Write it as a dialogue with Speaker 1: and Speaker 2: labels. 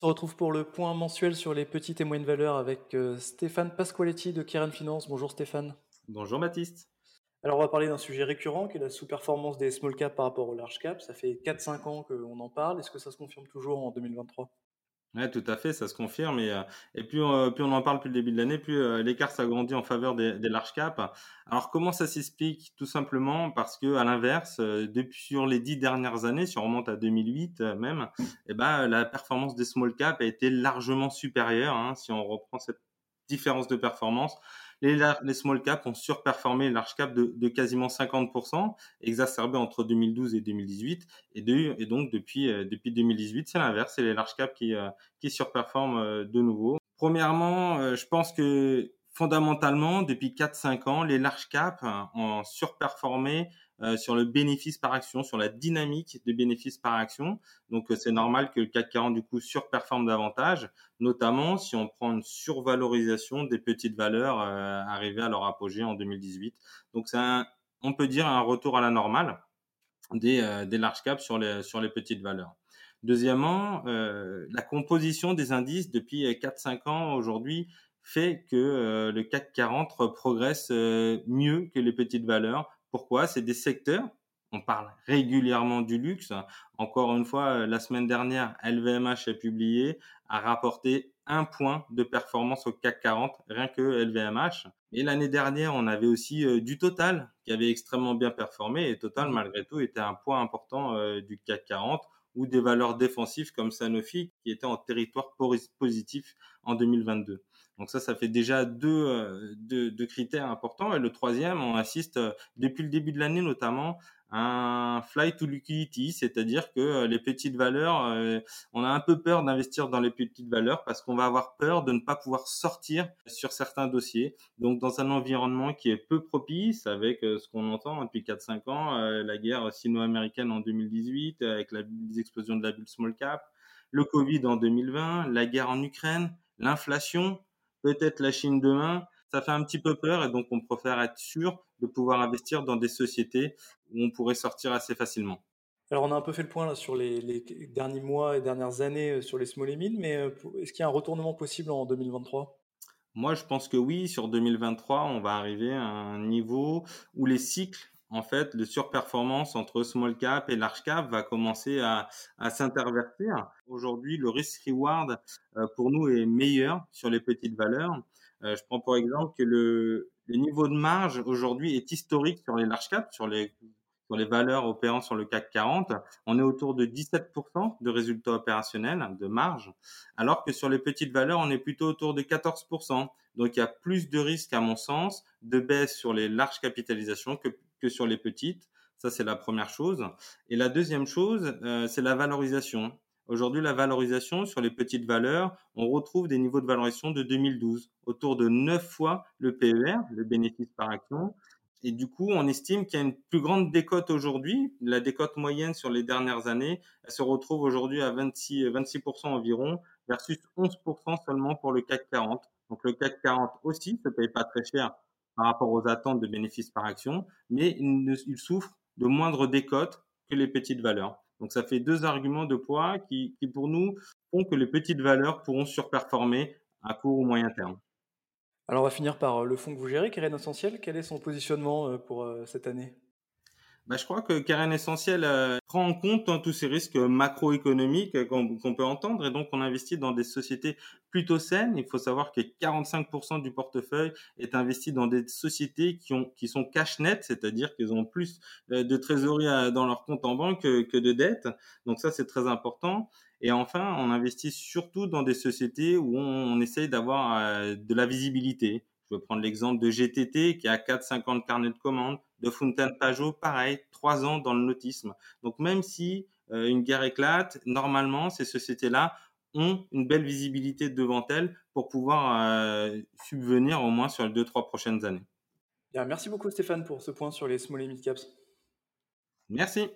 Speaker 1: On se retrouve pour le point mensuel sur les petites et moyennes valeurs avec euh, Stéphane Pasqualetti de Kieran Finance. Bonjour Stéphane.
Speaker 2: Bonjour Baptiste.
Speaker 1: Alors on va parler d'un sujet récurrent qui est la sous-performance des small caps par rapport aux large caps. Ça fait 4-5 ans qu'on en parle. Est-ce que ça se confirme toujours en 2023
Speaker 2: Ouais, tout à fait, ça se confirme. Et, euh, et plus, on, plus on en parle depuis le début de l'année, plus euh, l'écart s'agrandit en faveur des, des large caps. Alors comment ça s'explique Tout simplement parce que à l'inverse, euh, depuis sur les dix dernières années, si on remonte à 2008 même, eh ben la performance des small caps a été largement supérieure. Hein, si on reprend cette différence de performance, les, les small caps ont surperformé les large caps de, de, quasiment 50%, exacerbé entre 2012 et 2018. Et, de, et donc depuis euh, depuis 2018, c'est l'inverse, c'est les large caps qui euh, qui surperforment euh, de nouveau. Premièrement, je pense que fondamentalement, depuis 4-5 ans, les large caps ont surperformé euh, sur le bénéfice par action, sur la dynamique des bénéfices par action. Donc euh, c'est normal que le CAC 40 du coup surperforme davantage, notamment si on prend une survalorisation des petites valeurs euh, arrivées à leur apogée en 2018. Donc c'est on peut dire un retour à la normale des, euh, des large caps sur les sur les petites valeurs. Deuxièmement, la composition des indices depuis 4-5 ans aujourd'hui fait que le CAC 40 progresse mieux que les petites valeurs pourquoi? C'est des secteurs. On parle régulièrement du luxe. Encore une fois, la semaine dernière, LVMH a publié, a rapporté un point de performance au CAC 40, rien que LVMH. Et l'année dernière, on avait aussi euh, du Total qui avait extrêmement bien performé et Total, malgré tout, était un point important euh, du CAC 40 ou des valeurs défensives comme Sanofi qui étaient en territoire positif en 2022. Donc ça, ça fait déjà deux, euh, deux, deux, critères importants. Et le troisième, on assiste euh, depuis le début de l'année notamment un fly to liquidity, c'est-à-dire que euh, les petites valeurs, on a un peu peur d'investir dans les petites valeurs parce qu'on va avoir peur de ne pas pouvoir sortir sur certains dossiers. Donc dans un environnement qui est peu propice avec ce qu'on entend depuis 4-5 ans, la guerre sino-américaine en 2018 avec la, les explosions de la bulle small cap, le Covid en 2020, la guerre en Ukraine, l'inflation, peut-être la Chine demain, ça fait un petit peu peur et donc on préfère être sûr de pouvoir investir dans des sociétés où on pourrait sortir assez facilement.
Speaker 1: Alors on a un peu fait le point là sur les, les derniers mois et dernières années euh, sur les small et mid, mais euh, est-ce qu'il y a un retournement possible en 2023
Speaker 2: Moi je pense que oui, sur 2023 on va arriver à un niveau où les cycles en fait, le surperformance entre small cap et large cap va commencer à, à s'intervertir. Aujourd'hui, le risk reward euh, pour nous est meilleur sur les petites valeurs. Euh, je prends pour exemple que le, le niveau de marge aujourd'hui est historique sur les large caps, sur les sur les valeurs opérant sur le CAC 40, on est autour de 17% de résultats opérationnels, de marge, alors que sur les petites valeurs, on est plutôt autour de 14%. Donc il y a plus de risques, à mon sens, de baisse sur les larges capitalisations que, que sur les petites. Ça, c'est la première chose. Et la deuxième chose, euh, c'est la valorisation. Aujourd'hui, la valorisation sur les petites valeurs, on retrouve des niveaux de valorisation de 2012, autour de 9 fois le PER, le bénéfice par action, et du coup, on estime qu'il y a une plus grande décote aujourd'hui. La décote moyenne sur les dernières années, elle se retrouve aujourd'hui à 26, 26% environ versus 11% seulement pour le CAC 40. Donc le CAC 40 aussi ne paye pas très cher par rapport aux attentes de bénéfices par action, mais il, il souffre de moindres décotes que les petites valeurs. Donc ça fait deux arguments de poids qui, pour nous font que les petites valeurs pourront surperformer à court ou moyen terme.
Speaker 1: Alors on va finir par euh, le fonds que vous gérez, Keren Essentiel. Quel est son positionnement euh, pour euh, cette année?
Speaker 2: Bah, je crois que Karen Essentiel prend en compte hein, tous ces risques macroéconomiques qu'on peut entendre et donc on investit dans des sociétés plutôt saines. Il faut savoir que 45% du portefeuille est investi dans des sociétés qui ont sont cash net, c'est-à-dire qu'ils ont plus de trésorerie dans leur compte en banque que, de dettes. Donc ça c'est très important. Et enfin, on investit surtout dans des sociétés où on, essaye d'avoir euh, de la visibilité. Je vais prendre l'exemple de GTT qui a 4-50 carnets de commandes, de Fontaine Pajot, pareil, 3 ans dans le nautisme. Donc même si euh, une guerre éclate, normalement, ces sociétés-là ont une belle visibilité devant elles pour pouvoir euh, subvenir au moins sur les 2-3 prochaines années.
Speaker 1: Bien, merci beaucoup Stéphane pour ce point sur les small et mid caps.
Speaker 2: Merci.